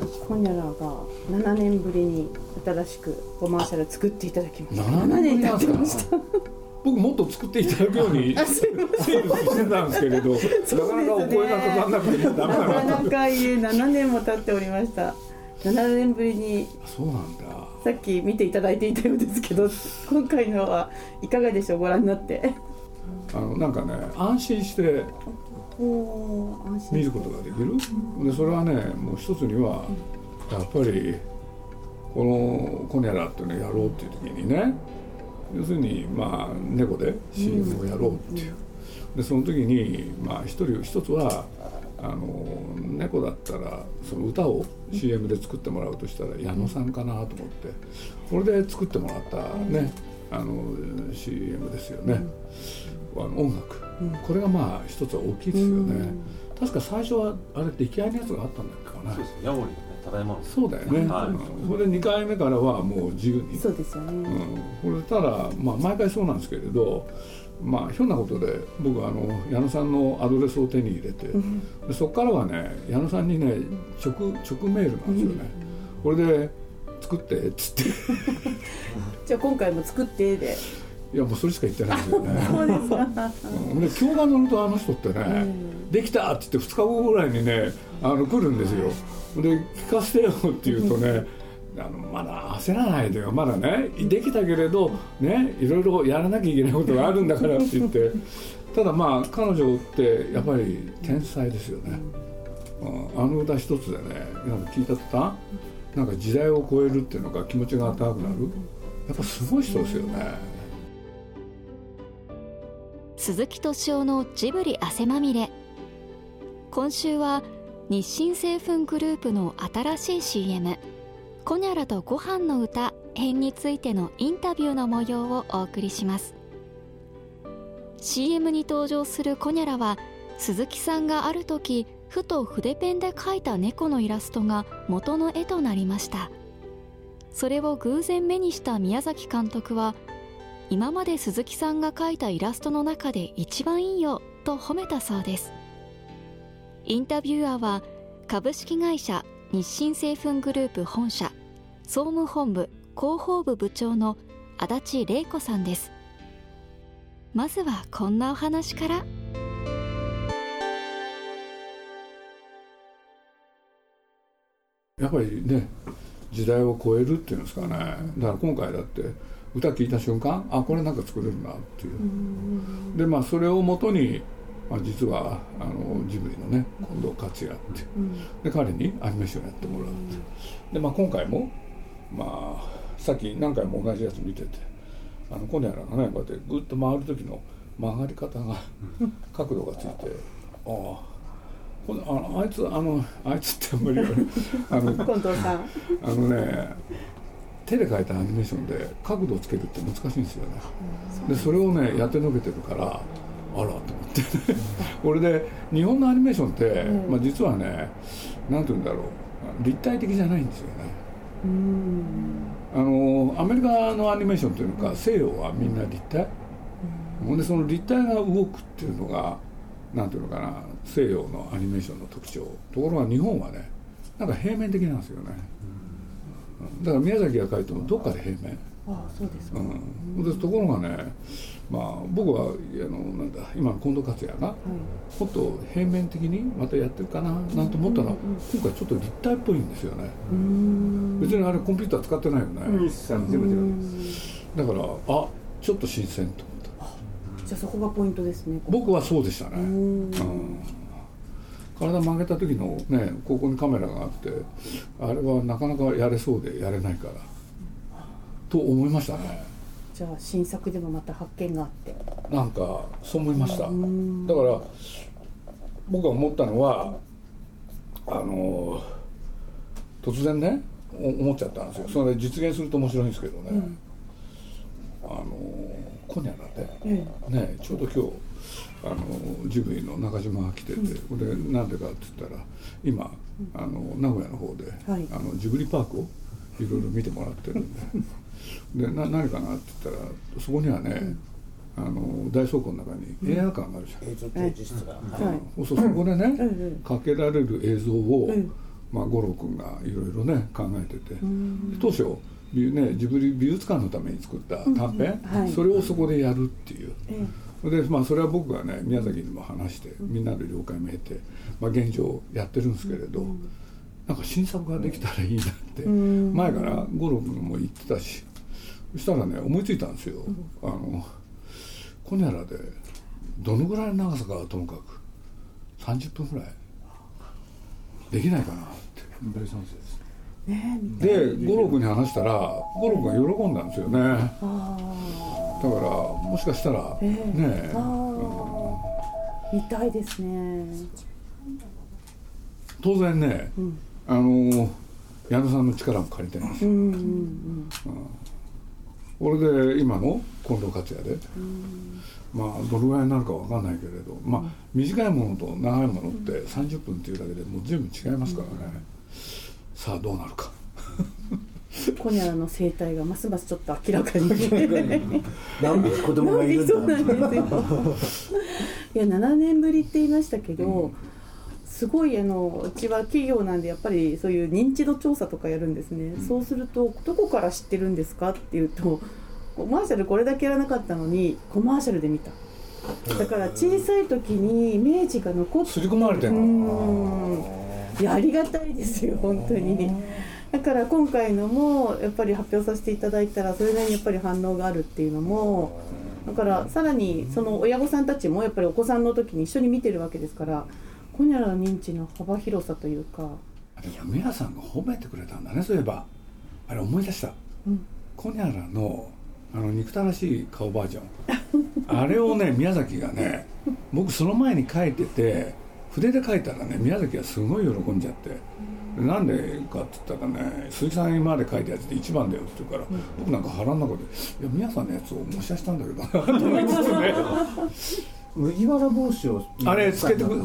はコニャラが7年ぶりに新しくコマーシャル作っていただきました。7年経ってました僕もっと作っていただくようにセールスしてたんですけれど、なかなかお声がかかんなくて。ななかなかいえ7年も経っておりました。7年ぶりに。そうなんだ。さっき見ていただいていたようですけど今回のはいかがでしょう？ご覧になって。あのなんかね安心して見ることができる？でそれはねもう一つにはやっぱりこの「コニャラ」っていうのをやろうっていう時にね要するにまあ猫で CM をやろうっていう、でその時にまあ一人一つはあの猫だったらその歌を CM で作ってもらうとしたら矢野さんかなと思ってこれで作ってもらったねあの CM ですよね、あの音楽、これがまあ一つは大きいですよね、確か最初はあれ出来合いのやつがあったんだっけかな。そうですヤモリねただいまそうだよね、はい。うん、それで2回目からはもう自由に。そうですよね、うん、これただ、まあ、毎回そうなんですけれどまあひょんなことで僕あの矢野さんのアドレスを手に入れて、でそこからはね矢野さんにね直直メールなんですよね、これで作ってっつって。じゃあ今回も作ってでいやもうそれしか言ってないんですよね。そうですかうん。で今日が乗るとあの人ってね、できたって言って2日後ぐらいにねあの来るんですよ。で聞かせてよって言うとねあのまだ焦らないでよ。まだねできたけれどねいろいろやらなきゃいけないことがあるんだからって言って。ただまあ彼女ってやっぱり天才ですよね、うん、あの歌一つでねなんか聞いた途端なんか時代を超えるっていうのが気持ちが高くなる。やっぱすごい人ですよね鈴木敏夫のジブリ汗まみれ。今週は日清製粉グループの新しい CM「コニャラとご飯の歌」編についてのインタビューの模様をお送りします。CM に登場するコニャラは鈴木さんがある時ふと筆ペンで描いた猫のイラストが元の絵となりました。それを偶然目にした宮崎監督は今まで鈴木さんが描いたイラストの中で一番いいよと褒めたそうです。インタビュアーは株式会社日清製粉グループ本社総務本部広報部部長の足立玲子さんです。まずはこんなお話から。やっぱりね時代を超えるっていうんですかね。だから今回だって歌聴いた瞬間あこれなんか作れるなっていう。でまあそれをもとに、まあ、実はあのジブリのね近藤克也ってで彼にアニメーションやってもらうって。で、まあ、今回もまあさっき何回も同じやつ見ててあのコネアラがねこうやってグッと回る時の曲がり方が角度がついてああこのあのあいつあのあいつってあんまり言わない。あの近藤さん。あのね手で描いたアニメーションで角度をつけるって難しいんですよね。でそれをねやってのけてるからあらと思って。ねこれで日本のアニメーションって、まあ、実はね何て言うんだろう。立体的じゃないんですよね。あのアメリカのアニメーションっていうのか西洋はみんな立体、ほんでその立体が動くっていうのがなんていうのかな西洋のアニメーションの特徴。ところが日本はねなんか平面的なんですよね、だから宮崎が書いてもどっかで平面。ああそうですか、うん、でところがね、まあ、僕はあのなんだ今の近藤克也が、もっと平面的にまたやってるかななんて思ったら、今回ちょっと立体っぽいんですよね。別にあれコンピューター使ってないよね、だからあちょっと新鮮と思った。じゃあそこがポイントですね。僕はそうでしたね、うん、体曲げた時のねここにカメラがあってあれはなかなかやれそうでやれないからと思いましたね。じゃあ新作でもまた発見があって。なんかそう思いました。だから僕が思ったのはあの突然ね思っちゃったんですよ。それで実現すると面白いんですけどね、うん、あのコニャラで、うん、ねちょうど今日あのジブリの中島が来てて、うん、でなんでかって言ったら今あの名古屋の方で、はい、あのジブリパークをいろいろ見てもらってるんで。でな何かなって言ったらそこにはね、あの大倉庫の中に映画館があるじゃん、映像展示室が、はい、そうそこでね、かけられる映像を、まあ、五郎君がいろいろね考えてて、当初ね、ジブリ美術館のために作った短編、うん。はい、それをそこでやるっていう、ええ、でまあそれは僕がね宮崎にも話してみんなで了解も得て、まあ、現状やってるんですけれど、うん、なんか新作ができたらいいなって、うん、前から五郎君も言ってたしそしたらね思いついたんですよ、あのコニャラでどのぐらいの長さかともかく30分ぐらい。できないかなって。大賛成ですね、で五郎君に話したら五郎君が喜んだんですよね。だからもしかしたら、えー、ね見たいですね。当然ね、うん、あの矢野さんの力も借りてるんですよ、うんうん。うん、これで今の近藤克也で、まあどのぐらいになるか分かんないけれどまあ短いものと長いものって30分っていうだけでもう随分違いますからね、さあどうなるか。コニャラの生態がますますちょっと明らかに。何匹子供がいるそう。なんですよいや7年ぶりって言いましたけど、うん、すごいあのうちは企業なんでやっぱりそういう認知度調査とかやるんですね、うん、そうするとどこから知ってるんですかっていうとコマーシャルこれだけやらなかったのにコマーシャルで見た。だから小さい時にイメージが残って刷り込まれてるのいやありがたいですよ本当に。だから今回のもやっぱり発表させていただいたらそれなりにやっぱり反応があるっていうのもだからさらにその親御さんたちもやっぱりお子さんの時に一緒に見てるわけですからコニャラの認知の幅広さというか。いや皆さんが褒めてくれたんだねそういえば。あれ思い出した、うん、コニャラのあの憎たらしい顔バージョン。あれをね宮崎がね僕その前に書いてて筆で書いたらね宮崎はすごい喜んじゃって「なんでか」って言ったらね「鈴木さんまで書いたやつで一番だよ」って言うから、僕なんか腹の中で「いや宮さんのやつを模写したんだけどな」と思いつつね。麦わら帽子をあれつけてく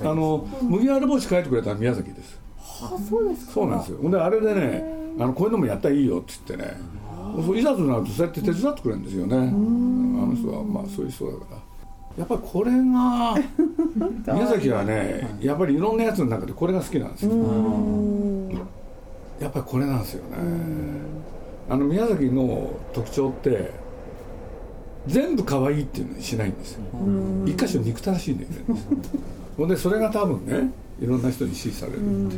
あの麦わら帽子書いてくれた宮崎です。あそうですか。そうなんですよ。であれでねあのこういうのもやったらいいよって言ってね。いざとなるとそうやって手伝ってくれるんですよね。あの人はまあそういう人だからやっぱりこれが 宮崎はねやっぱりいろんなやつの中でこれが好きなんですよ。やっぱりこれなんですよね。あの宮崎の特徴って全部可愛いっていうのにしないんですよ。一箇所憎たらしいんだよね。ほんでそれが多分ねいろんな人に支持されるって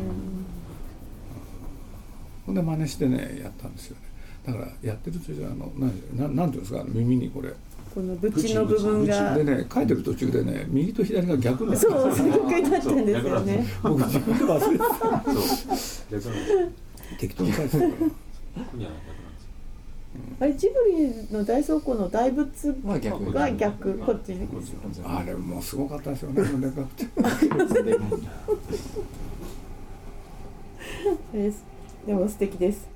ほんで真似してねやったんですよね。だからやってる途中あのなんなんていうんですか？耳にこれこの縁の部分が。でね書いてる途中でね右と左が逆になそう逆になったんですよね。僕自分で忘れてた。適当に書いてたからあれジブリの大倉庫の大仏が逆。こっちあれもうすごかったですよね でも素敵です。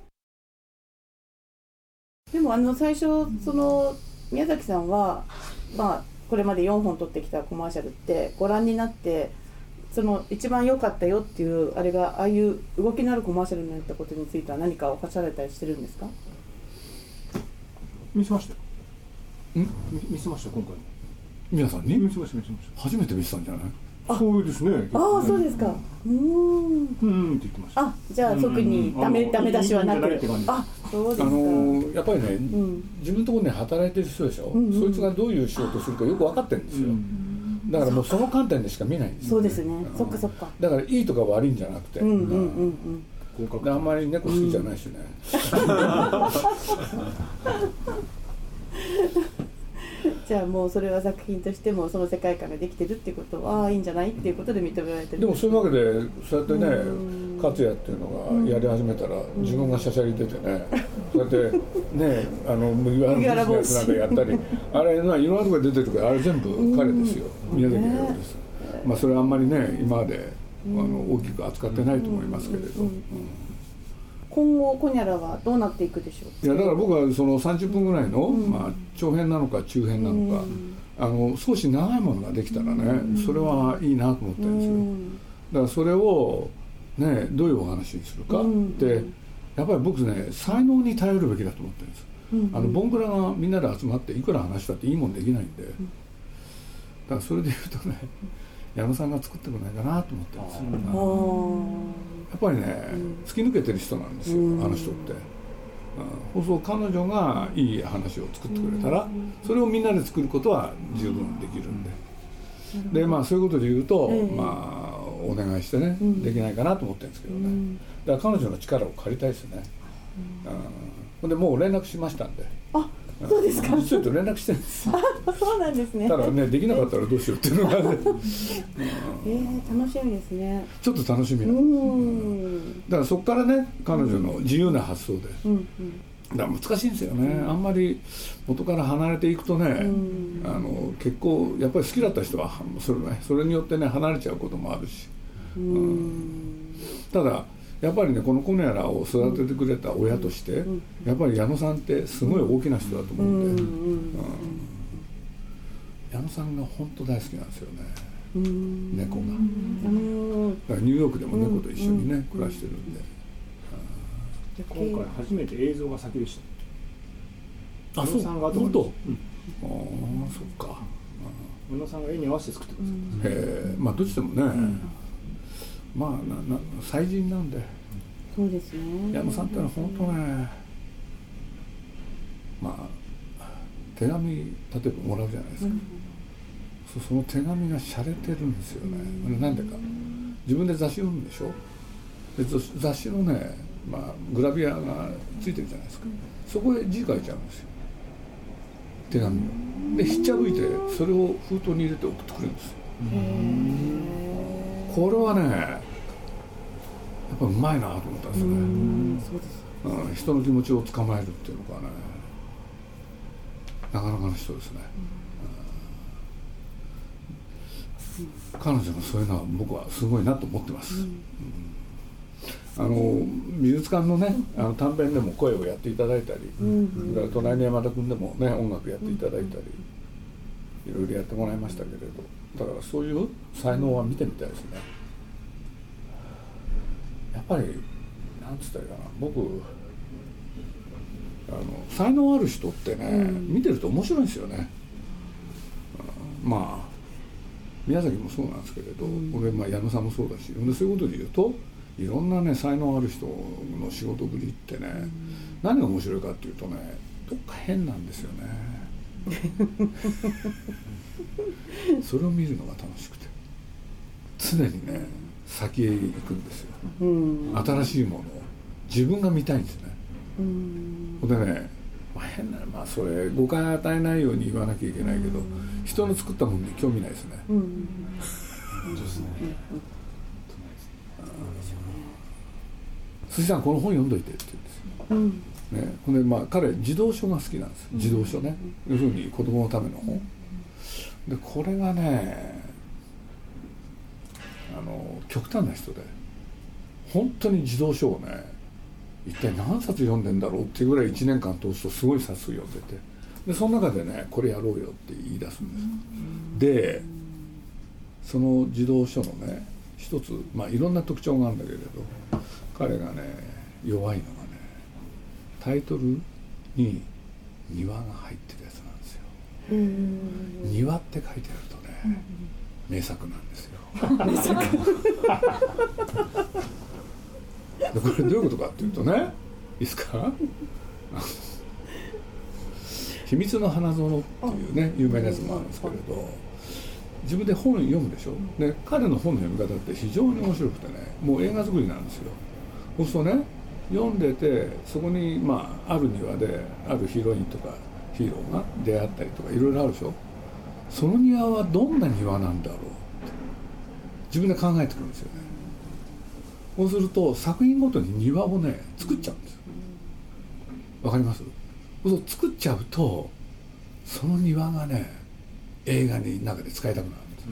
でもあの最初その宮崎さんは、まあ、これまで4本撮ってきたコマーシャルってご覧になってその一番良かったよっていうあれがああいう動きのあるコマーシャルになったことについては何かおかされたりしてるんですか？見せましたよ。ん？見せました今回。皆さんに？見せました見せました。初めて見せたんじゃない？そうですね。ああ、そうですか。うん。うんって言ってました。あ、じゃあ特にダメダメ出しはなく。あ、そうですか。あのやっぱりね、自分のところで働いてる人でしょ？そいつがどういう仕事をするかよく分かってるんですよ。だからもうその観点でしか見ないんですそうですね。そっかそっか。だからいいとか悪いんじゃなくて。うんうんうんうん。あんまり猫好きじゃないしね。じゃあもうそれは作品としてもその世界観ができてるっていうことはああいいんじゃないっていうことで認められてるでもそういうわけでそうやってね勝也っていうのがやり始めたら、自分がしゃしゃり出てね、そうやってねあの麦わら帽子なんかやったりあれないろんなとこ出てるけどあれ全部彼ですよ、宮崎のようです、まあそれはあんまりね今まであの大きく扱ってないと思いますけれど。今後コニャラはどうなっていくでしょう？いやだから僕はその30分ぐらいの、うん、まあ、長編なのか中編なのか、うん、あの少し長いものができたらね、うん、それはいいなと思ってるんですよ、だからそれをねどういうお話にするかって、やっぱり僕ね才能に頼るべきだと思ってるんです。あのボンクラがみんなで集まっていくら話したっていいもんできないんで、だからそれで言うとね矢野さんが作ってくれないかなと思ってるんですやっぱりね、突き抜けてる人なんですよ、あの人って。うん、そう彼女がいい話を作ってくれたら、それをみんなで作ることは十分できるんで、でまあそういうことで言うと、ええ。まあお願いしてね、できないかなと思ってるんですけどね、だから彼女の力を借りたいですね、うん。でもう連絡しましたんで。あそうですか。実は言うと連絡してるんですよ。あそうなんですね。ただねできなかったらどうしようっていうのがね。えー、楽しみですね。ちょっと楽しみうな。のん。だからそこからね彼女の自由な発想で、うんうん。だ難しいんですよね、あんまり元から離れていくとね、ん。あの結構やっぱり好きだった人はそれ,、ね、それによってね離れちゃうこともあるし。うん。ただやっぱりねこのコネアラを育ててくれた親として、やっぱり矢野さんってすごい大きな人だと思うんで、矢野さんが本当大好きなんですよね、猫が。うん。だからニューヨークでも猫と一緒にね、暮らしてるんで、今回初めて映像が先でしたあ宇野さんが後本当、うん。ああそっか。宇野さんが絵に合わせて作ってくださいへえまあどっちでもね、まあなな祭人なんで。そうですね。矢野さんってのは本当ねまあ手紙例えばもらうじゃないですか、そその手紙が洒落てるんですよね、あれなんでか。自分で雑誌読むんでしょ？で雑雑誌のね、まあ、グラビアがついてるじゃないですか。そこへ字書いちゃうんですよ。手紙を。でひっちゃぶいてそれを封筒に入れて送ってくるんですよこれはねやっぱうまいなと思ったんですよね、そうん、人の気持ちを捕まえるっていうのがねなかなかの人ですね、うん。彼女のそういうのは僕はすごいなと思ってます、うん。あの美術館のねあの短編でも声をやっていただいたり、それから隣の山田君でもね音楽やっていただいたり、いろいろやってもらいましたけれどだからそういう才能は見てみたいですね。やっぱりなんつったらいいかな。僕あの才能ある人ってね、見てると面白いんですよね、うんまあ宮崎もそうなんですけれど、俺、まあ、矢野さんもそうだしでそういうことで言うといろんなね才能ある人の仕事ぶりってね、何が面白いかっていうとねどっか変なんですよねそれを見るのが楽しくて。常にね先へ行くんですよ。うん。新しいものを自分が見たいんですね。うん。ほんでね、まあ、変なまあそれ誤解与えないように言わなきゃいけないけど人の作ったものに興味ないですね。うん。鈴木さんこの本読んどいてって言うんですよ。うんね、ほんでまあ彼児童書が好きなんです児童書ね、要するに子供のための本。でこれがねあの極端な人で本当に児童書をね一体何冊読んでんだろうっていうぐらい1年間通すとすごい冊数読んでて。でその中でねこれやろうよって言い出すんです。でその児童書のね一つまあいろんな特徴があるんだけれど彼がね弱いのがねタイトルに「庭」が入ってるやつなんですよ。うん庭って書いてあるとね、名作なんですよ。でこれどういうことかっていうとねいいですか？秘密の花園っていうね有名なやつもあるんですけれど自分で本読むでしょ？で彼の本の読み方って非常に面白くてねもう映画作りなんですよそうするとね読んでてそこにまあある庭であるヒロインとかヒーローが出会ったりとかいろいろあるでしょ？その庭はどんな庭なんだろうって自分で考えてくるんですよね。そうすると作品ごとに庭をね作っちゃうんですよ。わかります？そう作っちゃうとその庭がね映画に中で使いたくなるんです、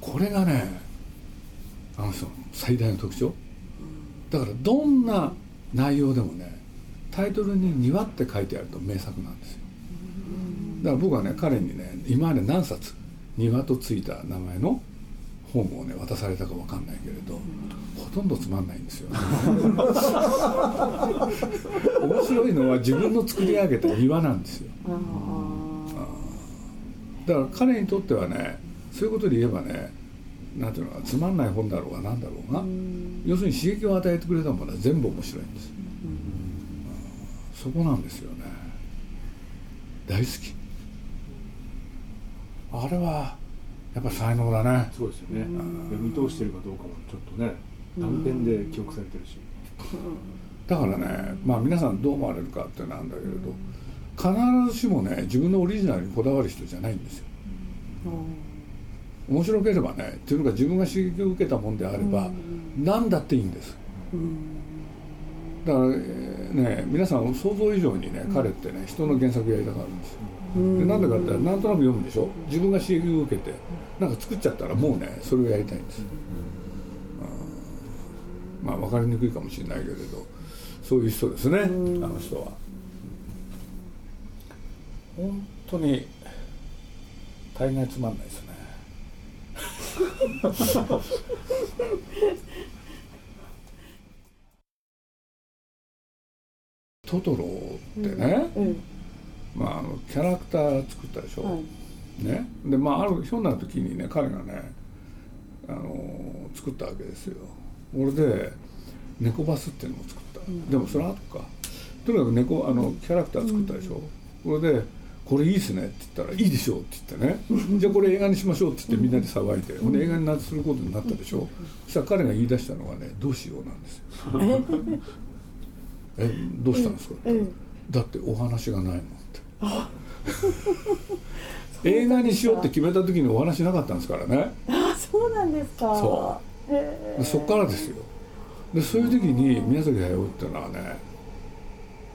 これがねあの人の最大の特徴。だからどんな内容でもねタイトルに「庭」って書いてあると名作なんですよ。だから僕はね彼にね今まで何冊「庭」とついた名前の本をね渡されたかわかんないけれどほとんどつまんないんですよ、ね、面白いのは自分の作り上げた庭なんですよ。あだから彼にとってはねそういうことで言えばねなんていうのかつまんない本だろうがなんだろうが、要するに刺激を与えてくれたものは全部面白いんです、そこなんですよね。大好き。あれはやっぱ才能だね。そうですよね。読み通してるかどうかもちょっとね断片で記憶されてるし。だからねまあ皆さんどう思われるかってなんだけれど必ずしもね自分のオリジナルにこだわる人じゃないんですよ面白ければねっていうのが自分が刺激を受けたもんであれば何だっていいんです。だからね皆さん想像以上にね彼ってね人の原作やりたがるんですよ。でなんでかってなんとなく読むでしょ？自分が刺激を受けてなんか作っちゃったらもうねそれをやりたいんです、まあ分かりにくいかもしれないけれどそういう人ですねあの人は。本当に大概つまんないですね トトロってね、うんうん。まあ、あのキャラクター作ったでしょ、はい、ね、でまああるひょんな時にね彼がねあの作ったわけですよ。俺で猫バスっていうのも作った、うん、でもそれ後か。とにかく猫あのキャラクター作ったでしょ、うん、これで「これいいっすね」って言ったら「いいでしょ」って言ってね「じゃあこれ映画にしましょう」って言ってみんなで騒いで、うん、映画にすることになったでしょ、そしたら彼が言い出したのがね「どうしよう」なんですよ。え？どうしたんですか、だってお話がないもん 映画にしようって決めた時にお話なかったんですからね。あそうなんですか。そう。そっからですよ。でそういう時に宮崎駿っていうのはね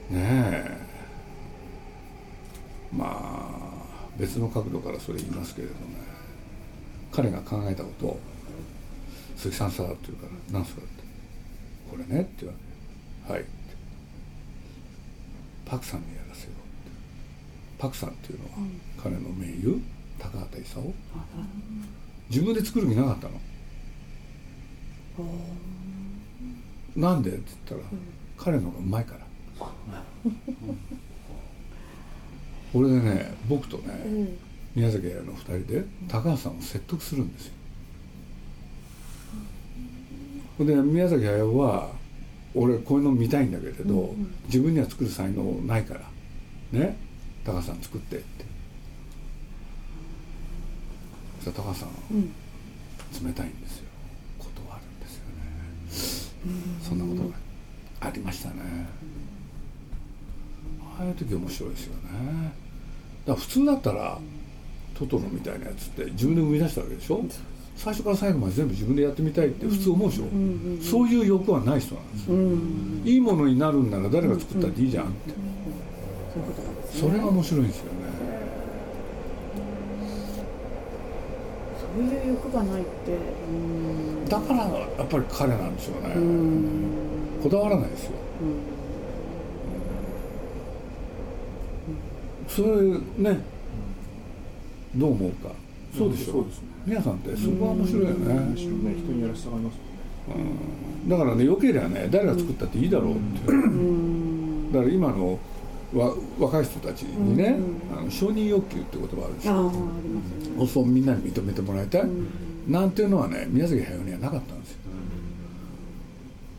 ねえまあ別の角度からそれ言いますけれどね。彼が考えたことを「鈴木さんさ」って言うから「何すか?」って「これね」って言われて「はい」って。パクさんにパクさんっていうのは、彼の盟友高畑勲？自分で作る気なかったの。なんで？って言ったら、彼の方がうまいから 俺でね僕とね、宮崎駿の2人で高橋さんを説得するんですよ。で宮崎駿は俺こういうの見たいんだけれど、自分には作る才能ないからね。高橋さん作って」って。そしたら高橋さん、うん、冷たいんですよ。断るんですよね、そんなことがありましたねああいう時面白いですよね。だから普通だったらトトロみたいなやつって自分で生み出したわけでしょ？最初から最後まで全部自分でやってみたいって普通思うでしょ、うんそういう欲はない人なんですよ、うん、いいものになるんなら誰が作ったっていいじゃんって、それが面白いんですよね。そういう欲がないってだからやっぱり彼なんでしょうね。こだわらないですよそれねどう思うか。そうでしょう、ね、皆さんってそこは面白いよね。面白いね人にやらせたがりますうん、だからねよけりゃね。誰が作ったっていいだろうって。だから今のわ若い人たちにね、うん、あの承認欲求って言葉あるでしょ。あ、ね、そうみんなに認めてもらいたい、うん、なんていうのはね宮崎駿にはなかったんですよ、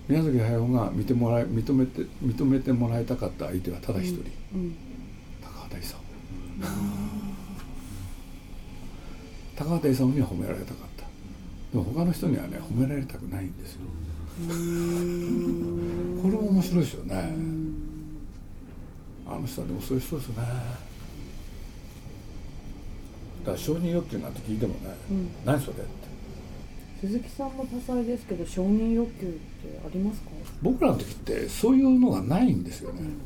うん、宮崎駿が見てもらい認めて認めてもらいたかった相手はただ一人、高畑勲、高畑勲には褒められたかった。でも他の人にはね褒められたくないんですよ。これも面白いですよね、あの人はでもそういう人ですね。だから承認欲求なんて聞いてもね、うん、何それって。鈴木さんも多彩ですけど承認欲求ってありますか？僕らの時ってそういうのがないんですよね、うん、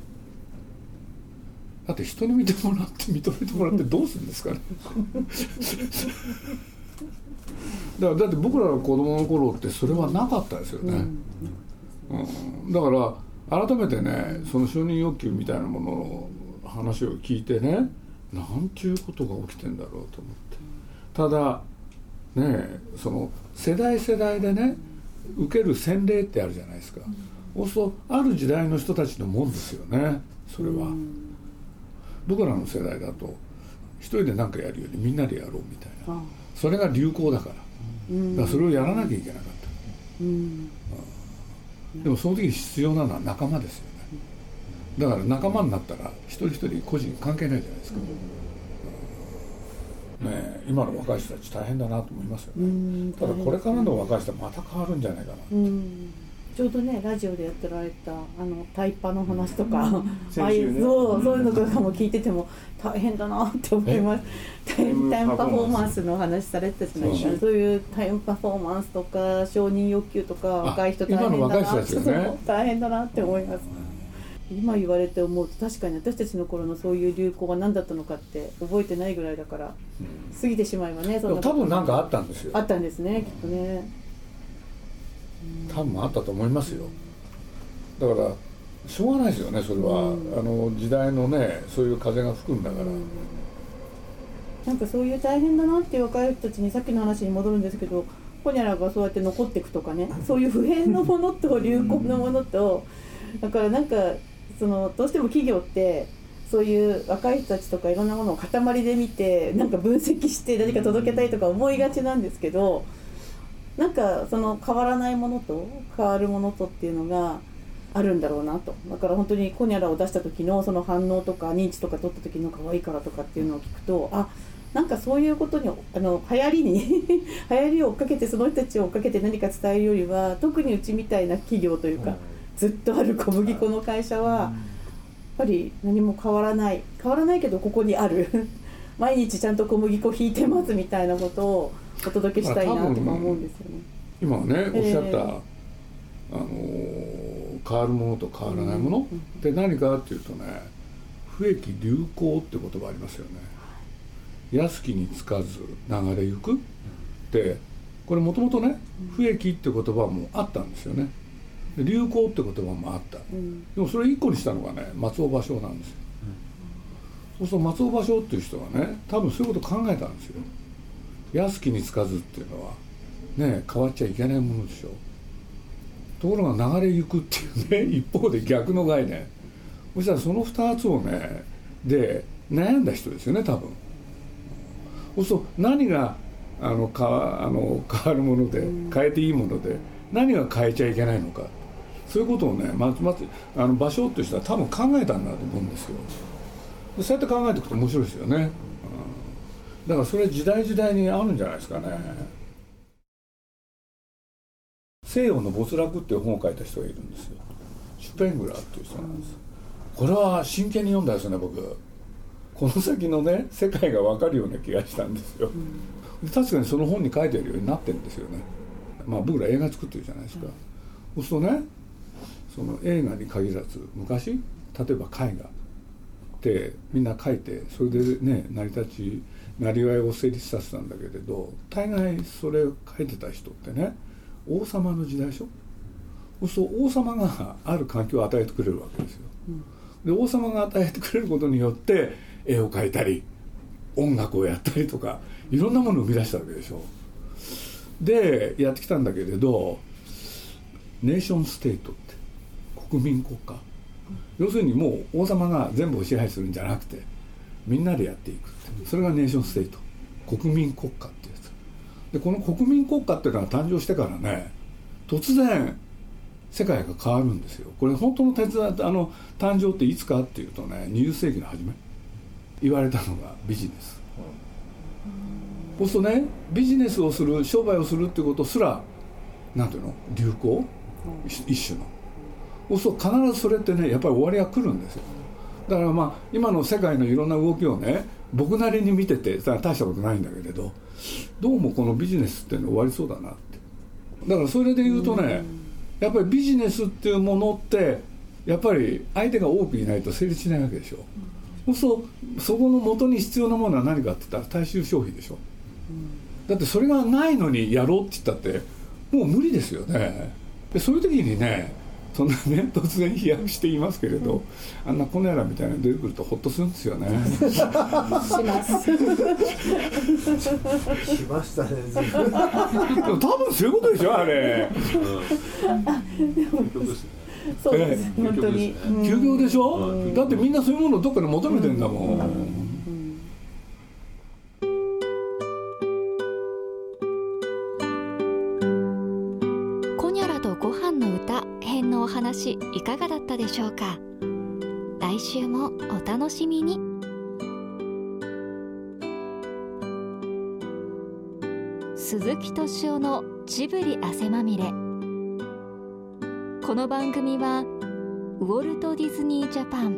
だって人に見てもらって認めてもらってどうするんですかね。だからだって僕らの子供の頃ってそれはなかったですよね、うん、うん、だから改めてねその承認欲求みたいなものの話を聞いてねなんちゅうことが起きてんだろうと思って。ただねその世代世代でね受ける洗礼ってあるじゃないですか、そうするとある時代の人たちのもんですよね。それは、僕らの世代だと一人で何かやるよりみんなでやろうみたいな。それが流行だから、うん、だからそれをやらなきゃいけなかった、うん、でもその時必要なのは仲間ですよね。だから仲間になったら一人一人個人関係ないじゃないですか、うん、ね今の若い人たち大変だなと思いますよね。ただこれからの若い人はまた変わるんじゃないかな、ちょうどねラジオでやってられたあのタイパの話とか、うん、ああいう、ね、そうそういうのとかも聞いてても大変だなって思いますタイムパフォーマンスの話されてたじゃないですかそういうタイムパフォーマンスとか承認欲求とか若い人大変だな、ね、大変だなって思います、今言われて思うと確かに私たちの頃のそういう流行は何だったのかって覚えてないぐらいだから、うん、過ぎてしまえばねそんな多分何かあったんですよ。あったんですねきっとね多分あったと思いますよ。だからしょうがないですよねそれは、うん、あの時代のねそういう風が吹くんだから、うん、なんかそういう大変だなっていう若い人たちにさっきの話に戻るんですけどホニャラがそうやって残っていくとかねそういう普遍のものと流行のものとだからなんかそのどうしても企業ってそういう若い人たちとかいろんなものを塊で見てなんか分析して何か届けたいとか思いがちなんですけど。なんかその変わらないものと変わるものとっていうのがあるんだろうなと。だから本当にコニャラを出した時のその反応とか認知とか取った時の可愛いからとかっていうのを聞くとあなんかそういうことにあの流行りに 流行りを追っかけてその人たちを追っかけて何か伝えるよりは特にうちみたいな企業というか、ずっとある小麦粉の会社は、やっぱり何も変わらない。変わらないけどここにある。毎日ちゃんと小麦粉引いてますみたいなことをお届けしたいなとか思うんですよね。今ねおっしゃった、えー、あの変わるものと変わらないものって何かっていうとね不益流行って言葉ありますよね。安きにつかず流れゆくってこれもともとね不益って言葉もあったんですよね。流行って言葉もあった、うん、でもそれ一個にしたのがね松尾芭蕉なんですよ、うん、そうすると松尾芭蕉っていう人はね多分そういうこと考えたんですよ安きにつかずっていうのはね変わっちゃいけないものでしょ。ところが流れゆくっていうね 一方で逆の概念。そしたらその2つをねで悩んだ人ですよね多分。そうすると何があのかあの変わるもので変えていいもので何が変えちゃいけないのか。そういうことをねまずまずあの場所としては多分考えたんだと思うんですよ。そうやって考えていくと面白いですよね。だからそれ時代時代にあるんじゃないですかね。西洋の没落っていう本を書いた人がいるんですよ。シュペングラーっていう人なんです。これは真剣に読んだですね僕。この先のね世界が分かるような気がしたんですよ、確かにその本に書いてあるようになってるんですよね。まあ僕ら映画作ってるじゃないですか、そうするとねその映画に限らず昔例えば絵画ってみんな描いてそれでね成り立ちなりわいを成立させたんだけれど大概それを書いてた人ってね王様の時代でしょ？そうすると王様がある環境を与えてくれるわけですよ。で王様が与えてくれることによって絵を描いたり音楽をやったりとかいろんなものを生み出したわけでしょ。でやってきたんだけれどネーションステートって国民国家要するにもう王様が全部を支配するんじゃなくてみんなでやっていくそれがネーションステート。国民国家ってやつ。でこの国民国家っていうのは誕生してからね突然世界が変わるんですよ。これ本当の手伝あの誕生っていつかっていうとね20世紀の初め。言われたのがビジネス、そうするとねビジネスをする商売をするってことすら何ていうの？流行、一種の。そうすると必ずそれってねやっぱり終わりが来るんですよ。だからまあ今の世界のいろんな動きをね僕なりに見てて大したことないんだけれどどうもこのビジネスっていうの終わりそうだなって。だからそれで言うとねやっぱりビジネスっていうものってやっぱり相手が多くいないと成立しないわけでしょ、そうそこの元に必要なものは何かって言ったら大衆消費でしょ、だってそれがないのにやろうって言ったってもう無理ですよね。でそういう時にねそんなね突然飛躍していますけれど、うん、あんなコネラみたいなの出てくるとほっとするんですよね。しますしましたね。でも多分そういうことでしょあれ。そうです、本当に。休業でしょ、うん、だってみんなそういうものをどっかで求めてんだもん。でしょうか？来週もお楽しみに。鈴木敏夫のジブリ汗まみれ。この番組はウォルト・ディズニー・ジャパン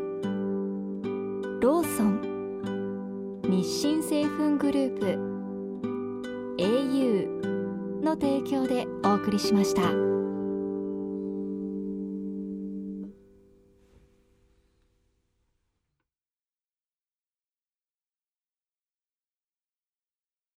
ローソン日清製粉グループ au の提供でお送りしました。